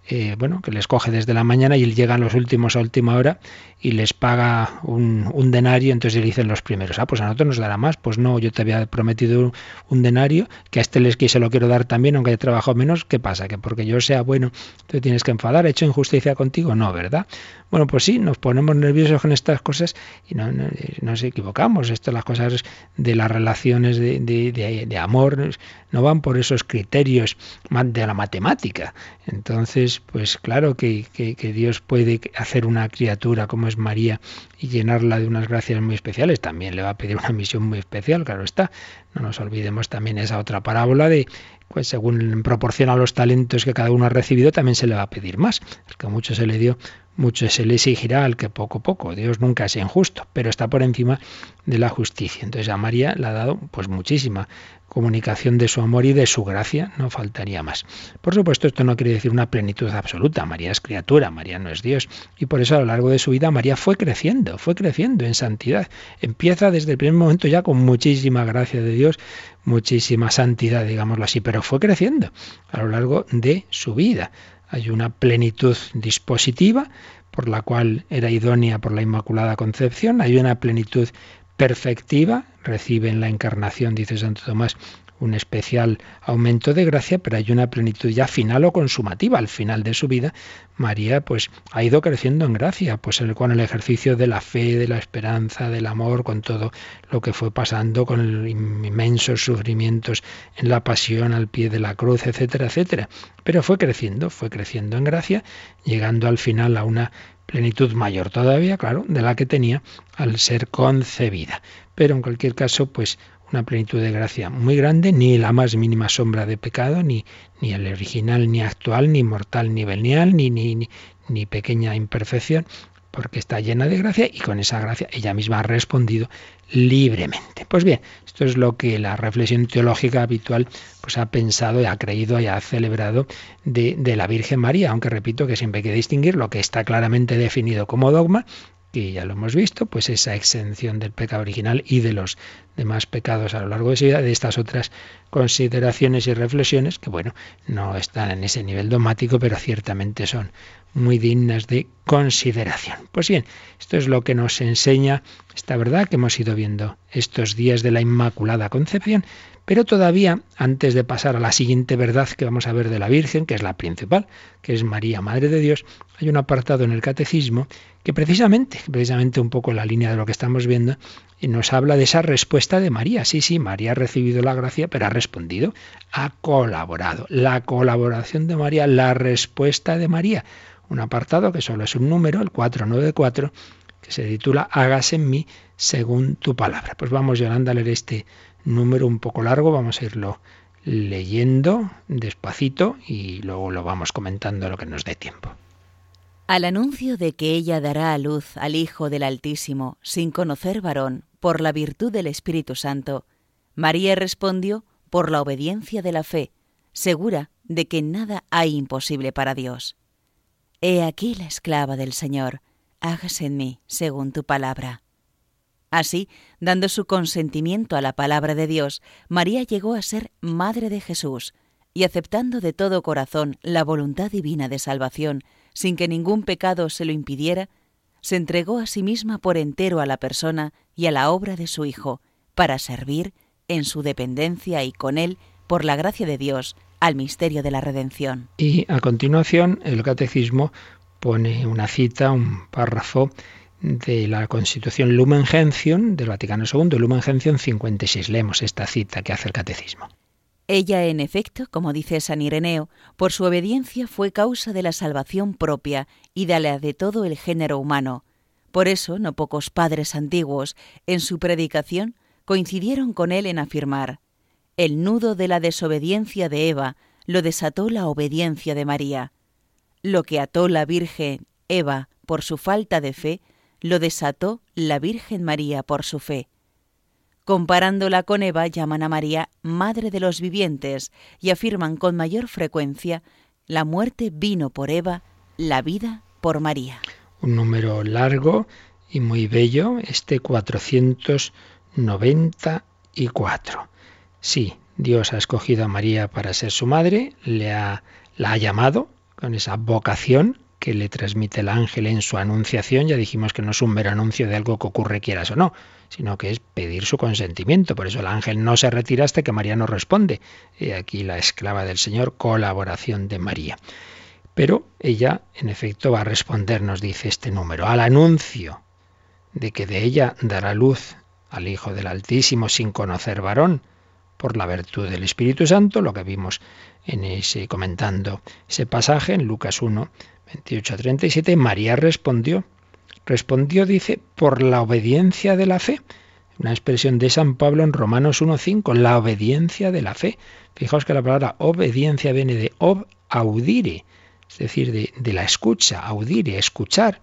eh, bueno, que les coge desde la mañana y llegan los últimos a última hora y les paga un, un, denario, entonces le dicen los primeros, ah, pues a nosotros nos dará más, pues no, yo te había prometido un, denario, que a este les que se lo quiero dar también, aunque haya trabajado menos, ¿qué pasa? Que porque yo sea bueno, te tienes que enfadar, ¿he hecho injusticia contigo? No, ¿verdad? Bueno, pues sí, nos ponemos nerviosos con estas cosas y no, no, nos equivocamos. Esto, las cosas de las relaciones de, de, amor, no van por esos criterios de la matemática. Entonces, pues claro que, Dios puede hacer una criatura como es María y llenarla de unas gracias muy especiales. También le va a pedir una misión muy especial, claro está. No nos olvidemos también esa otra parábola de pues según en proporción a los talentos que cada uno ha recibido, también se le va a pedir más. El que mucho se le dio, mucho se le exigirá al que poco poco. Dios nunca es injusto, pero está por encima de la justicia. Entonces a María le ha dado pues muchísima comunicación de su amor y de su gracia, no faltaría más. Por supuesto, esto no quiere decir una plenitud absoluta. María es criatura, María no es Dios. Y por eso a lo largo de su vida María fue creciendo, fue creciendo en santidad. Empieza desde el primer momento ya con muchísima gracia de Dios, muchísima santidad, digámoslo así, pero fue creciendo a lo largo de su vida. Hay una plenitud dispositiva por la cual era idónea por la Inmaculada Concepción, hay una plenitud perfectiva, recibe en la encarnación, dice Santo Tomás, un especial aumento de gracia, pero hay una plenitud ya final o consumativa. Al final de su vida, María pues ha ido creciendo en gracia, pues con el ejercicio de la fe, de la esperanza, del amor, con todo lo que fue pasando, con los inmensos sufrimientos en la pasión al pie de la cruz, etcétera, etcétera. Pero fue creciendo, fue creciendo en gracia, llegando al final a una plenitud mayor todavía, claro, de la que tenía al ser concebida. Pero en cualquier caso, pues una plenitud de gracia muy grande, ni la más mínima sombra de pecado, ni, ni el original, ni actual, ni mortal, ni venial, ni, ni, ni, pequeña imperfección, porque está llena de gracia y con esa gracia ella misma ha respondido libremente. Pues bien, esto es lo que la reflexión teológica habitual pues ha pensado y ha creído y ha celebrado de, de la Virgen María, aunque repito que siempre hay que distinguir lo que está claramente definido como dogma que ya lo hemos visto, pues esa exención del pecado original y de los demás pecados a lo largo de su vida, de estas otras consideraciones y reflexiones que, bueno, no están en ese nivel dogmático, pero ciertamente son muy dignas de consideración. Pues bien, esto es lo que nos enseña esta verdad que hemos ido viendo estos días de la Inmaculada Concepción, pero todavía, antes de pasar a la siguiente verdad que vamos a ver de la Virgen, que es la principal, que es María, Madre de Dios, hay un apartado en el Catecismo que precisamente, precisamente un poco en la línea de lo que estamos viendo, nos habla de esa respuesta de María. Sí, sí, María ha recibido la gracia, pero ha respondido, ha colaborado. La colaboración de María, la respuesta de María. Un apartado que solo es un número, el 494, que se titula Hágase en mí según tu palabra. Pues vamos, Yolanda, a leer este número un poco largo, vamos a irlo leyendo despacito y luego lo vamos comentando lo que nos dé tiempo. Al anuncio de que ella dará a luz al Hijo del Altísimo sin conocer varón por la virtud del Espíritu Santo, María respondió por la obediencia de la fe, segura de que nada hay imposible para Dios. He aquí la esclava del Señor, hágase en mí según tu palabra. Así, dando su consentimiento a la palabra de Dios, María llegó a ser Madre de Jesús, y aceptando de todo corazón la voluntad divina de salvación, sin que ningún pecado se lo impidiera, se entregó a sí misma por entero a la persona y a la obra de su Hijo, para servir, en su dependencia y con él, por la gracia de Dios, al misterio de la redención. Y a continuación el catecismo pone una cita, un párrafo de la Constitución Lumen Gentium del Vaticano II, Lumen Gentium 56. Leemos esta cita que hace el catecismo. Ella, en efecto, como dice San Ireneo, por su obediencia fue causa de la salvación propia y de la de todo el género humano. Por eso, no pocos padres antiguos, en su predicación, coincidieron con él en afirmar, el nudo de la desobediencia de Eva lo desató la obediencia de María. Lo que ató la Virgen Eva por su falta de fe, lo desató la Virgen María por su fe. Comparándola con Eva, llaman a María Madre de los Vivientes y afirman con mayor frecuencia, la muerte vino por Eva, la vida por María. Un número largo y muy bello, este 494. Sí, Dios ha escogido a María para ser su madre, le ha, la ha llamado con esa vocación que le transmite el ángel en su anunciación. Ya dijimos que no es un mero anuncio de algo que ocurre quieras o no, sino que es pedir su consentimiento. Por eso el ángel no se retira hasta que María no responde. Y aquí la esclava del Señor, colaboración de María. Pero ella, en efecto, va a responder, nos dice este número, al anuncio de que de ella dará luz al Hijo del Altísimo sin conocer varón, por la virtud del Espíritu Santo, lo que vimos en ese comentando ese pasaje en Lucas 1, 28 a 37, María respondió, respondió, dice, por la obediencia de la fe. Una expresión de San Pablo en Romanos 1.5, la obediencia de la fe. Fijaos que la palabra obediencia viene de ob audire, es decir, de, de la escucha, audire, escuchar.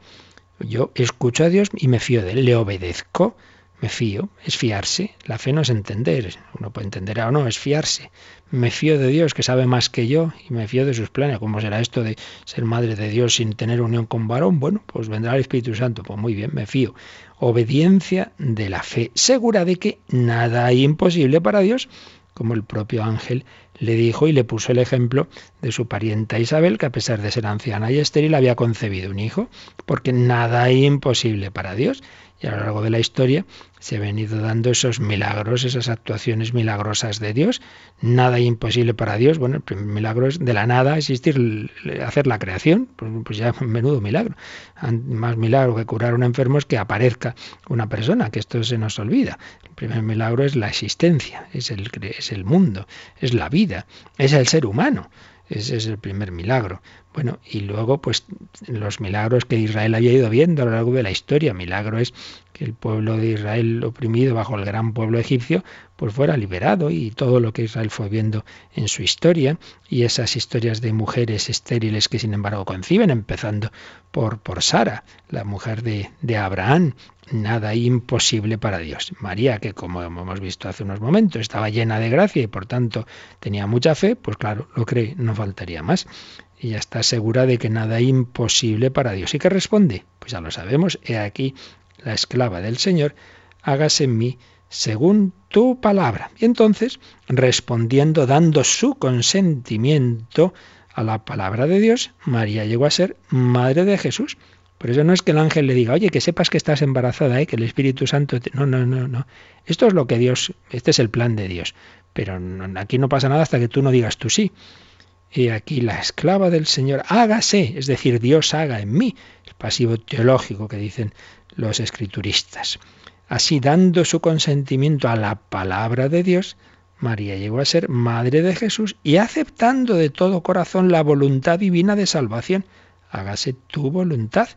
Yo escucho a Dios y me fío de él, le obedezco me fío, es fiarse. La fe no es entender, uno puede entender o no, es fiarse. Me fío de Dios que sabe más que yo y me fío de sus planes. ¿Cómo será esto de ser madre de Dios sin tener unión con varón? Bueno, pues vendrá el Espíritu Santo. Pues muy bien, me fío. Obediencia de la fe, segura de que nada hay imposible para Dios, como el propio ángel le dijo y le puso el ejemplo de su parienta Isabel, que a pesar de ser anciana y estéril había concebido un hijo, porque nada hay imposible para Dios. Y a lo largo de la historia se han venido dando esos milagros, esas actuaciones milagrosas de Dios. Nada imposible para Dios. Bueno, el primer milagro es de la nada existir, hacer la creación. Pues, pues ya menudo milagro. Más milagro que curar a un enfermo es que aparezca una persona, que esto se nos olvida. El primer milagro es la existencia, es el, es el mundo, es la vida, es el ser humano. Ese es el primer milagro. Bueno, y luego, pues, los milagros que Israel había ido viendo a lo largo de la historia. Milagro es que el pueblo de Israel oprimido bajo el gran pueblo egipcio, pues fuera liberado y todo lo que Israel fue viendo en su historia y esas historias de mujeres estériles que sin embargo conciben, empezando por, por Sara, la mujer de, de Abraham, nada imposible para Dios. María, que como hemos visto hace unos momentos, estaba llena de gracia y por tanto tenía mucha fe, pues claro, lo cree, no faltaría más. Ella está segura de que nada imposible para Dios. ¿Y qué responde? Pues ya lo sabemos, he aquí la esclava del Señor, hágase en mí según tu palabra. Y entonces, respondiendo, dando su consentimiento a la palabra de Dios, María llegó a ser madre de Jesús. Por eso no es que el ángel le diga, oye, que sepas que estás embarazada, ¿eh? que el Espíritu Santo... No, no, no, no. Esto es lo que Dios, este es el plan de Dios. Pero aquí no pasa nada hasta que tú no digas tú sí. Y aquí la esclava del Señor, hágase, es decir, Dios haga en mí, el pasivo teológico que dicen los escrituristas. Así, dando su consentimiento a la palabra de Dios, María llegó a ser madre de Jesús y aceptando de todo corazón la voluntad divina de salvación. Hágase tu voluntad,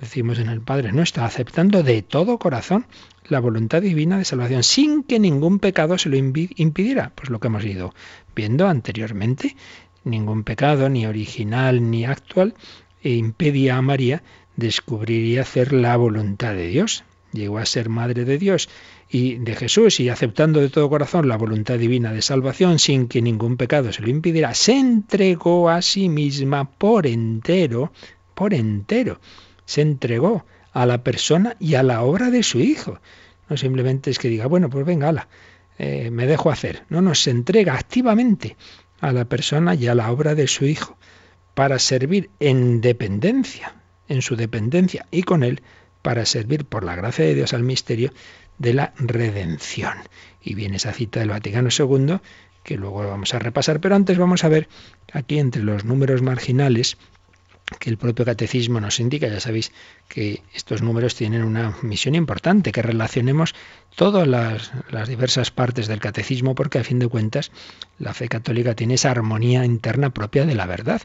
decimos en el Padre nuestro, aceptando de todo corazón la voluntad divina de salvación, sin que ningún pecado se lo impidiera. Pues lo que hemos ido viendo anteriormente, ningún pecado, ni original ni actual, e impedía a María descubrir y hacer la voluntad de Dios. Llegó a ser madre de Dios y de Jesús y aceptando de todo corazón la voluntad divina de salvación sin que ningún pecado se lo impidiera, se entregó a sí misma por entero, por entero, se entregó a la persona y a la obra de su Hijo. No simplemente es que diga, bueno, pues venga, ala, eh, me dejo hacer. No, no, se entrega activamente a la persona y a la obra de su Hijo para servir en dependencia, en su dependencia y con Él para servir por la gracia de Dios al misterio de la redención. Y viene esa cita del Vaticano II que luego vamos a repasar, pero antes vamos a ver aquí entre los números marginales que el propio catecismo nos indica. Ya sabéis que estos números tienen una misión importante, que relacionemos todas las, las, diversas partes del catecismo, porque a fin de cuentas la fe católica tiene esa armonía interna propia de la verdad.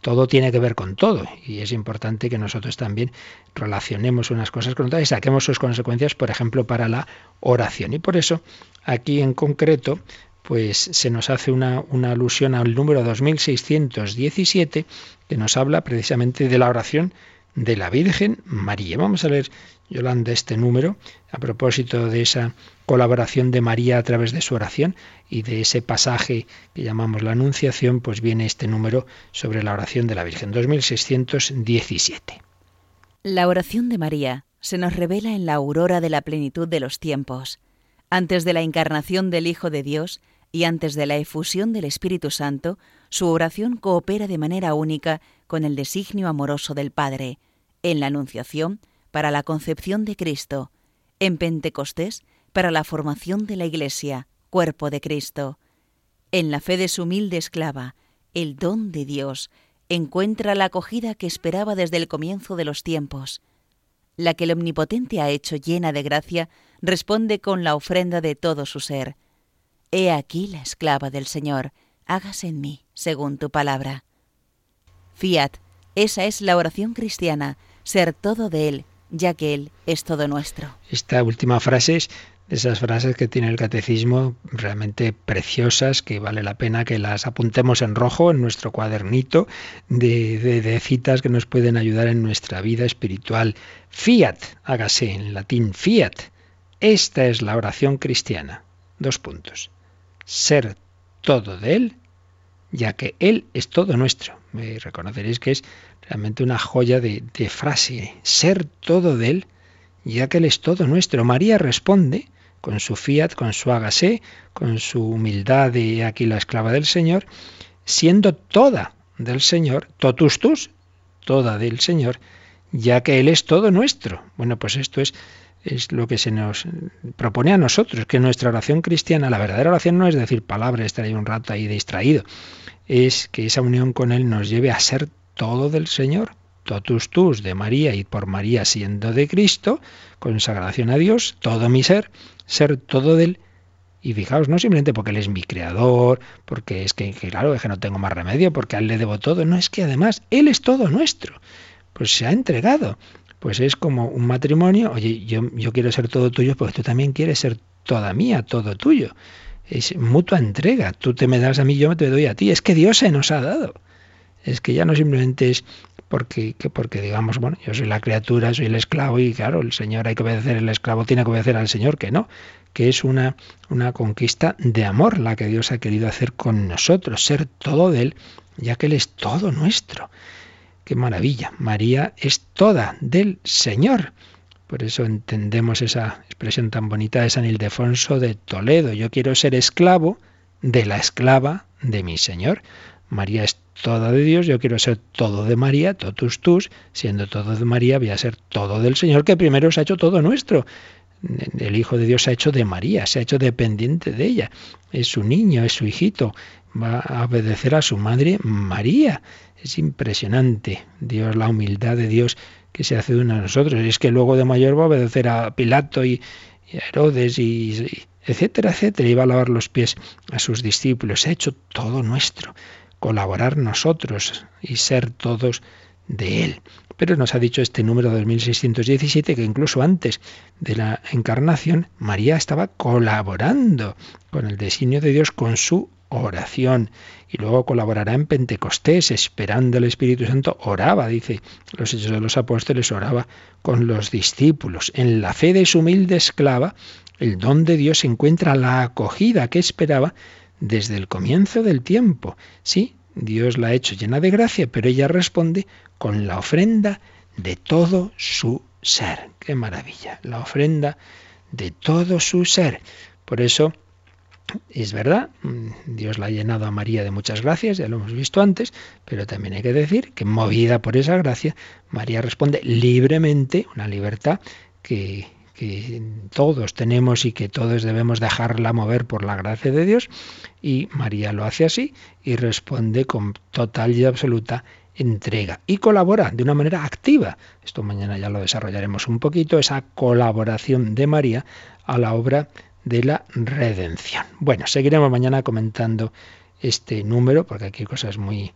Todo tiene que ver con todo y es importante que nosotros también relacionemos unas cosas con otras y saquemos sus consecuencias, por ejemplo, para la oración. Y por eso, aquí en concreto, pues se nos hace una, una alusión al número 2617 que nos habla precisamente de la oración de la Virgen María. Vamos a leer, Yolanda, este número a propósito de esa colaboración de María a través de su oración y de ese pasaje que llamamos la Anunciación, pues viene este número sobre la oración de la Virgen, 2617. La oración de María se nos revela en la aurora de la plenitud de los tiempos, antes de la encarnación del Hijo de Dios y antes de la efusión del Espíritu Santo, su oración coopera de manera única con el designio amoroso del Padre, en la Anunciación para la concepción de Cristo, en Pentecostés para la formación de la Iglesia, cuerpo de Cristo. En la fe de su humilde esclava, el don de Dios encuentra la acogida que esperaba desde el comienzo de los tiempos. La que el Omnipotente ha hecho llena de gracia responde con la ofrenda de todo su ser. He aquí la esclava del Señor, hágase en mí según tu palabra. Fiat, esa es la oración cristiana, ser todo de Él, ya que Él es todo nuestro. Esta última frase es esas frases que tiene el catecismo realmente preciosas, que vale la pena que las apuntemos en rojo en nuestro cuadernito de, de, citas que nos pueden ayudar en nuestra vida espiritual. Fiat, hágase en latín, fiat. Esta es la oración cristiana. Dos puntos. Ser todo de Él, ya que Él es todo nuestro. Me reconoceréis que es realmente una joya de, de frase. Ser todo de Él, ya que Él es todo nuestro. María responde con su fiat, con su hágase, con su humildad de aquí la esclava del Señor, siendo toda del Señor, totus tus, toda del Señor, ya que Él es todo nuestro. Bueno, pues esto es, es lo que se nos propone a nosotros, que nuestra oración cristiana, la verdadera oración no es decir palabras, estar ahí un rato ahí distraído, es que esa unión con Él nos lleve a ser todo del Señor, totus tus de María y por María siendo de Cristo, consagración a Dios, todo mi ser, ser todo de Él. Y fijaos, no simplemente porque Él es mi creador, porque es que, claro, es que no tengo más remedio, porque a Él le debo todo, no, es que además Él es todo nuestro, pues se ha entregado. Pues es como un matrimonio, oye, yo, yo quiero ser todo tuyo porque tú también quieres ser toda mía, todo tuyo. Es mutua entrega, tú te me das a mí, yo te doy a ti, es que Dios se nos ha dado. Es que ya no simplemente es porque, que porque digamos, bueno, yo soy la criatura, soy el esclavo y claro, el Señor hay que obedecer, el esclavo tiene que obedecer al Señor, que no, que es una, una conquista de amor la que Dios ha querido hacer con nosotros, ser todo de Él, ya que Él es todo nuestro. Qué maravilla, María es toda del Señor. Por eso entendemos esa expresión tan bonita de San Ildefonso de Toledo. Yo quiero ser esclavo de la esclava de mi Señor. María es toda de Dios, yo quiero ser todo de María, totus tus, siendo todo de María, voy a ser todo del Señor, que primero se ha hecho todo nuestro. El Hijo de Dios se ha hecho de María, se ha hecho dependiente de ella. Es su niño, es su hijito. Va a obedecer a su madre María. Es impresionante. Dios, la humildad de Dios que se hace de uno de nosotros. Y es que luego de mayor va a obedecer a Pilato y, a Herodes y, etcétera, etcétera. Y va a lavar los pies a sus discípulos. Se ha hecho todo nuestro colaborar nosotros y ser todos de Él. Pero nos ha dicho este número 2617 que incluso antes de la encarnación, María estaba colaborando con el designio de Dios, con su oración. Y luego colaborará en Pentecostés, esperando el Espíritu Santo, oraba, dice los Hechos de los Apóstoles, oraba con los discípulos. En la fe de su humilde esclava, el don de Dios encuentra la acogida que esperaba desde el comienzo del tiempo. Sí, Dios la ha hecho llena de gracia, pero ella responde con la ofrenda de todo su ser. Qué maravilla, la ofrenda de todo su ser. Por eso, es verdad, mm, Dios la ha llenado a María de muchas gracias, ya lo hemos visto antes, pero también hay que decir que movida por esa gracia, María responde libremente, una libertad que, que todos tenemos y que todos debemos dejarla mover por la gracia de Dios. Y María lo hace así y responde con total y absoluta entrega y colabora de una manera activa. Esto mañana ya lo desarrollaremos un poquito, esa colaboración de María a la obra de la redención. Bueno, seguiremos mañana comentando este número, porque aquí hay cosas muy,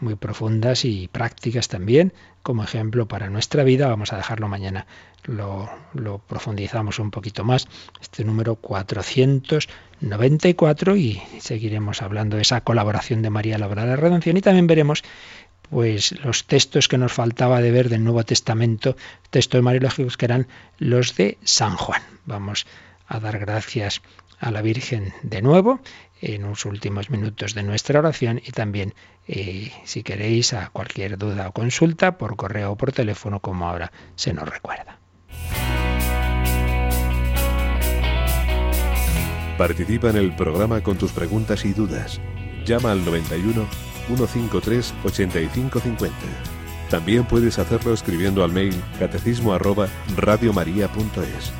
muy profundas y prácticas también, como ejemplo para nuestra vida. Vamos a dejarlo mañana, lo, lo profundizamos un poquito más, este número 494 y seguiremos hablando de esa colaboración de María a la obra de la redención y también veremos pues los textos que nos faltaba de ver del Nuevo Testamento, textos mariológicos que eran los de San Juan. Vamos a dar gracias a la Virgen de nuevo en los últimos minutos de nuestra oración y también eh, si queréis a cualquier duda o consulta por correo o por teléfono como ahora se nos recuerda. Participa en el programa con tus preguntas y dudas. Llama al 91 153 8550. También puedes hacerlo escribiendo al mail catecismo arroba radiomaria.es.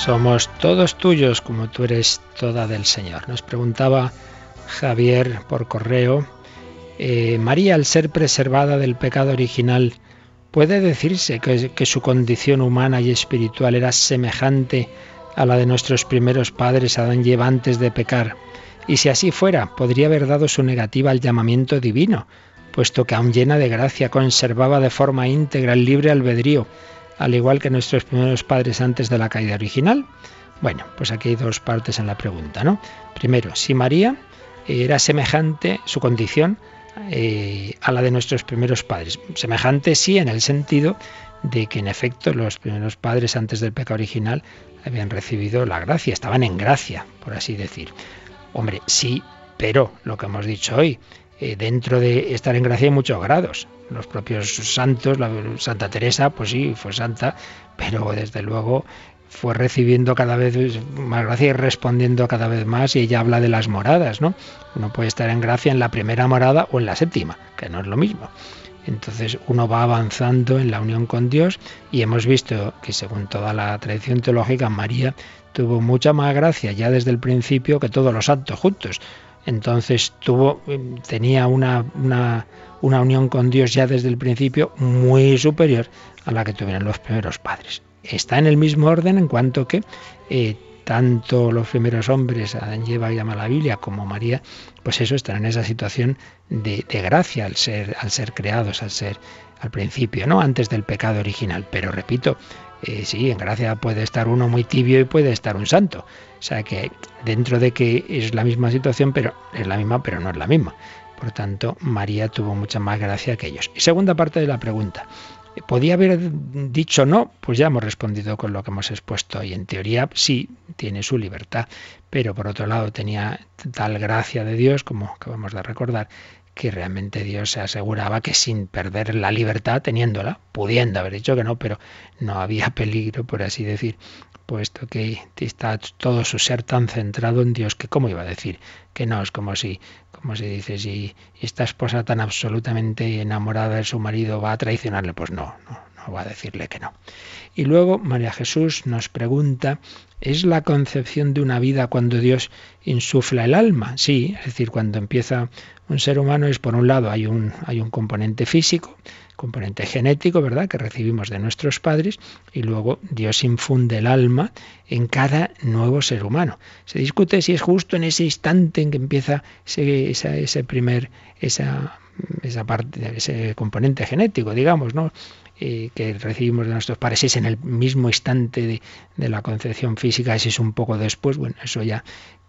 Somos todos tuyos como tú eres toda del Señor. Nos preguntaba Javier por correo, eh, María al ser preservada del pecado original, ¿puede decirse que, que su condición humana y espiritual era semejante a la de nuestros primeros padres Adán y Eva antes de pecar? Y si así fuera, podría haber dado su negativa al llamamiento divino, puesto que aún llena de gracia conservaba de forma íntegra el libre albedrío al igual que nuestros primeros padres antes de la caída original? Bueno, pues aquí hay dos partes en la pregunta, ¿no? Primero, si María era semejante su condición eh, a la de nuestros primeros padres. Semejante sí en el sentido de que en efecto los primeros padres antes del pecado original habían recibido la gracia, estaban en gracia, por así decir. Hombre, sí, pero lo que hemos dicho hoy, eh, dentro de estar en gracia hay muchos grados los propios santos, la Santa Teresa, pues sí, fue santa, pero desde luego fue recibiendo cada vez más gracia y respondiendo cada vez más y ella habla de las moradas, ¿no? Uno puede estar en gracia en la primera morada o en la séptima, que no es lo mismo. Entonces uno va avanzando en la unión con Dios y hemos visto que según toda la tradición teológica María tuvo mucha más gracia ya desde el principio que todos los santos juntos. Entonces tuvo tenía una, una una unión con Dios ya desde el principio muy superior a la que tuvieron los primeros padres. Está en el mismo orden en cuanto que eh, tanto los primeros hombres, Adán y llama la Biblia, como María, pues eso, están en esa situación de, gracia al ser, al ser creados, al ser al principio, ¿no? Antes del pecado original. Pero repito, eh, sí, en gracia puede estar uno muy tibio y puede estar un santo. O sea que dentro de que es la misma situación, pero es la misma, pero no es la misma. Por tanto, María tuvo mucha más gracia que ellos. Y segunda parte de la pregunta. ¿Podía haber dicho no? Pues ya hemos respondido con lo que hemos expuesto y en teoría sí, tiene su libertad, pero por otro lado tenía tal gracia de Dios, como acabamos de recordar, que realmente Dios se aseguraba que sin perder la libertad, teniéndola, pudiendo haber dicho que no, pero no había peligro, por así decir, puesto que está todo su ser tan centrado en Dios que cómo iba a decir que no, es como si, como si dice, si esta esposa tan absolutamente enamorada de su marido va a traicionarle, pues no, no, va a decirle que no. Y luego María Jesús nos pregunta, ¿es la concepción de una vida cuando Dios insufla el alma? Sí, es decir, cuando empieza un ser humano es por un lado hay un, hay un componente físico, componente genético, ¿verdad?, que recibimos de nuestros padres, y luego Dios infunde el alma en cada nuevo ser humano. Se discute si es justo en ese instante en que empieza ese, ese primer, esa, esa parte, ese componente genético, digamos, ¿no? Eh, que recibimos de nuestros padres, es en el mismo instante de, de la concepción física, si es un poco después, bueno, eso ya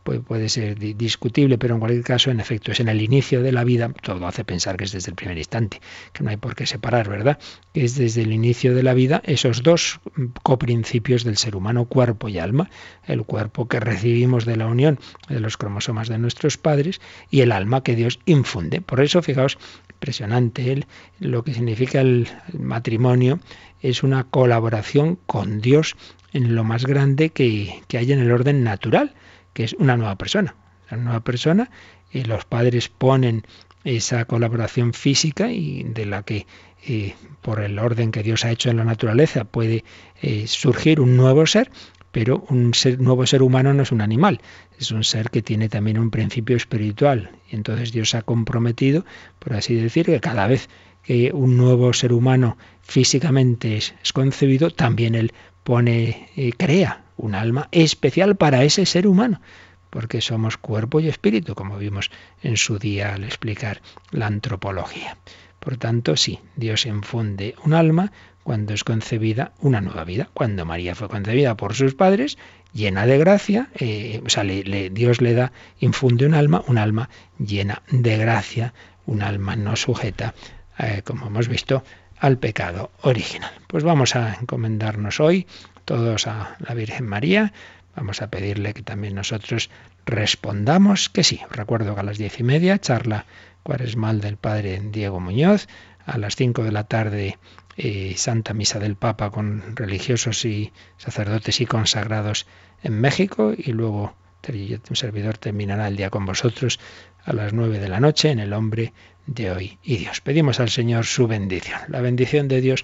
puede, ser discutible, pero en cualquier caso, en efecto, es en el inicio de la vida, todo hace pensar que es desde el primer instante, que no hay por qué separar, ¿verdad? Que es desde el inicio de la vida esos dos coprincipios del ser humano, cuerpo y alma, el cuerpo que recibimos de la unión de los cromosomas de nuestros padres y el alma que Dios infunde. Por eso, fijaos, impresionante él, lo que significa el matrimonio es una colaboración con Dios en lo más grande que, que hay en el orden natural que es una nueva persona. Una nueva persona y los padres ponen esa colaboración física y de la que eh, por el orden que Dios ha hecho en la naturaleza puede eh, surgir un nuevo ser, pero un nuevo ser humano no es un animal, es un ser que tiene también un principio espiritual. Y entonces Dios ha comprometido, por así decir, que cada vez que un nuevo ser humano físicamente es, concebido, también Él pone, eh, crea un alma especial para ese ser humano, porque somos cuerpo y espíritu, como vimos en su día al explicar la antropología. Por tanto, sí, Dios infunde un alma cuando es concebida una nueva vida. Cuando María fue concebida por sus padres, llena de gracia, eh, o sea, Dios le da, infunde un alma, un alma llena de gracia, un alma no sujeta, eh, como hemos visto, al pecado original. Pues vamos a encomendarnos hoy todos a la Virgen María. Vamos a pedirle que también nosotros respondamos que sí. recuerdo que a las diez y media, charla cuaresmal del Padre Diego Muñoz. A las cinco de la tarde, eh, Santa Misa del Papa con religiosos y sacerdotes y consagrados en México. Y luego un servidor terminará el día con vosotros a las nueve de la noche en el hombre de hoy y Dios. Pedimos al Señor su bendición. La bendición de Dios